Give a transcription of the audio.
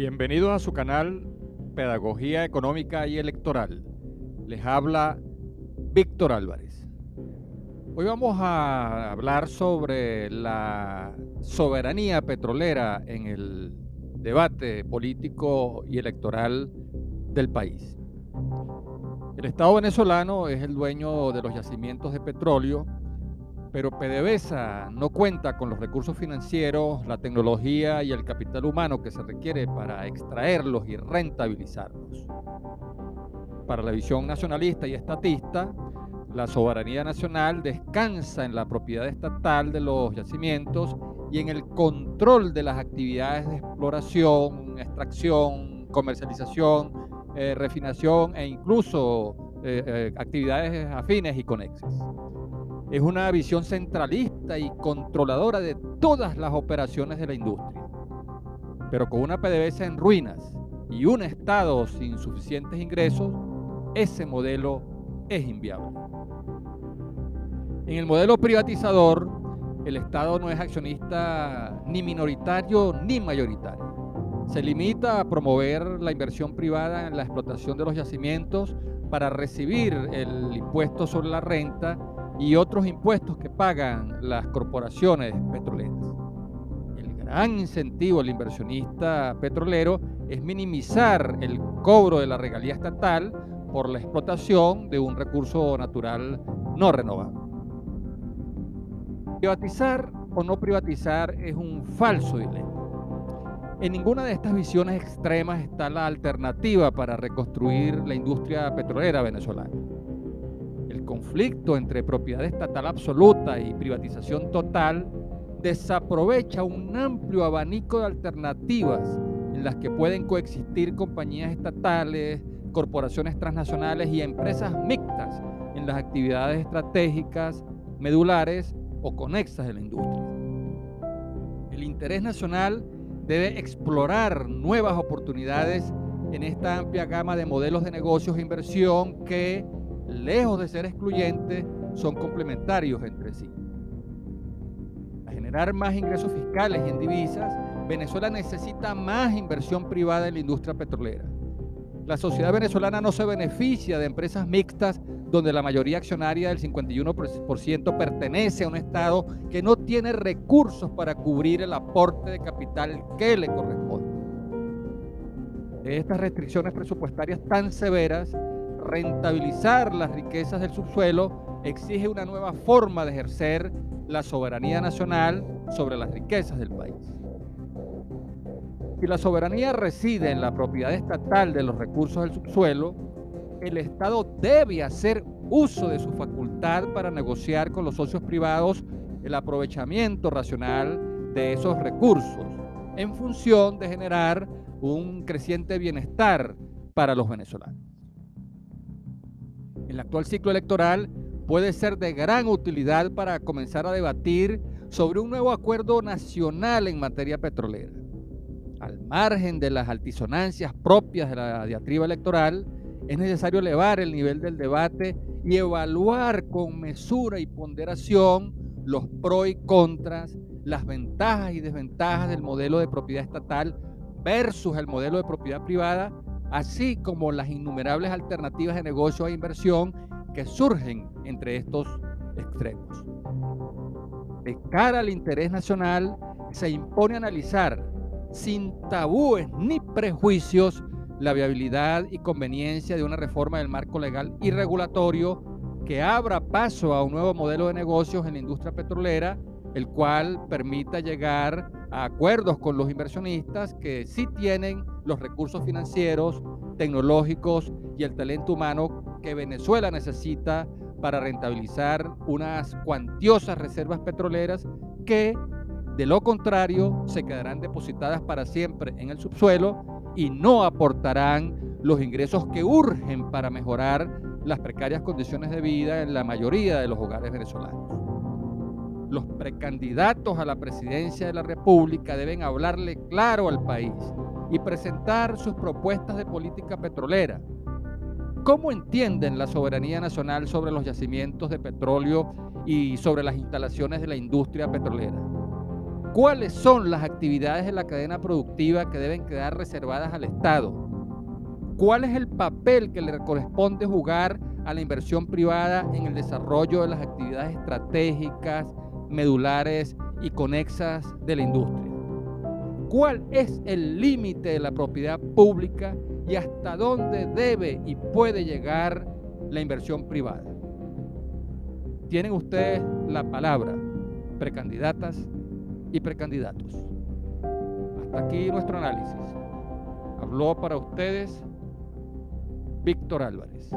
Bienvenidos a su canal Pedagogía Económica y Electoral. Les habla Víctor Álvarez. Hoy vamos a hablar sobre la soberanía petrolera en el debate político y electoral del país. El Estado venezolano es el dueño de los yacimientos de petróleo pero PDVSA no cuenta con los recursos financieros, la tecnología y el capital humano que se requiere para extraerlos y rentabilizarlos. Para la visión nacionalista y estatista, la soberanía nacional descansa en la propiedad estatal de los yacimientos y en el control de las actividades de exploración, extracción, comercialización, eh, refinación e incluso eh, eh, actividades afines y conexas. Es una visión centralista y controladora de todas las operaciones de la industria. Pero con una PDVSA en ruinas y un Estado sin suficientes ingresos, ese modelo es inviable. En el modelo privatizador, el Estado no es accionista ni minoritario ni mayoritario. Se limita a promover la inversión privada en la explotación de los yacimientos para recibir el impuesto sobre la renta y otros impuestos que pagan las corporaciones petroleras. El gran incentivo al inversionista petrolero es minimizar el cobro de la regalía estatal por la explotación de un recurso natural no renovable. Privatizar o no privatizar es un falso dilema. En ninguna de estas visiones extremas está la alternativa para reconstruir la industria petrolera venezolana conflicto entre propiedad estatal absoluta y privatización total desaprovecha un amplio abanico de alternativas en las que pueden coexistir compañías estatales, corporaciones transnacionales y empresas mixtas en las actividades estratégicas, medulares o conexas de la industria. El interés nacional debe explorar nuevas oportunidades en esta amplia gama de modelos de negocios e inversión que lejos de ser excluyentes, son complementarios entre sí. Para generar más ingresos fiscales y en divisas, Venezuela necesita más inversión privada en la industria petrolera. La sociedad venezolana no se beneficia de empresas mixtas donde la mayoría accionaria del 51% pertenece a un Estado que no tiene recursos para cubrir el aporte de capital que le corresponde. Estas restricciones presupuestarias tan severas rentabilizar las riquezas del subsuelo exige una nueva forma de ejercer la soberanía nacional sobre las riquezas del país. Si la soberanía reside en la propiedad estatal de los recursos del subsuelo, el Estado debe hacer uso de su facultad para negociar con los socios privados el aprovechamiento racional de esos recursos en función de generar un creciente bienestar para los venezolanos el actual ciclo electoral puede ser de gran utilidad para comenzar a debatir sobre un nuevo acuerdo nacional en materia petrolera. Al margen de las altisonancias propias de la diatriba electoral, es necesario elevar el nivel del debate y evaluar con mesura y ponderación los pros y contras, las ventajas y desventajas del modelo de propiedad estatal versus el modelo de propiedad privada así como las innumerables alternativas de negocio e inversión que surgen entre estos extremos. De cara al interés nacional, se impone analizar sin tabúes ni prejuicios la viabilidad y conveniencia de una reforma del marco legal y regulatorio que abra paso a un nuevo modelo de negocios en la industria petrolera, el cual permita llegar a acuerdos con los inversionistas que sí tienen los recursos financieros, tecnológicos y el talento humano que Venezuela necesita para rentabilizar unas cuantiosas reservas petroleras que, de lo contrario, se quedarán depositadas para siempre en el subsuelo y no aportarán los ingresos que urgen para mejorar las precarias condiciones de vida en la mayoría de los hogares venezolanos. Los precandidatos a la presidencia de la República deben hablarle claro al país y presentar sus propuestas de política petrolera. ¿Cómo entienden la soberanía nacional sobre los yacimientos de petróleo y sobre las instalaciones de la industria petrolera? cuáles son las actividades de la cadena productiva que deben quedar reservadas al Estado, cuál es el papel que le corresponde jugar a la inversión privada en el desarrollo de las actividades estratégicas, medulares y conexas de la industria. ¿Cuál es el límite de la propiedad pública y hasta dónde debe y puede llegar la inversión privada? Tienen ustedes la palabra, precandidatas y precandidatos. Hasta aquí nuestro análisis. Habló para ustedes Víctor Álvarez.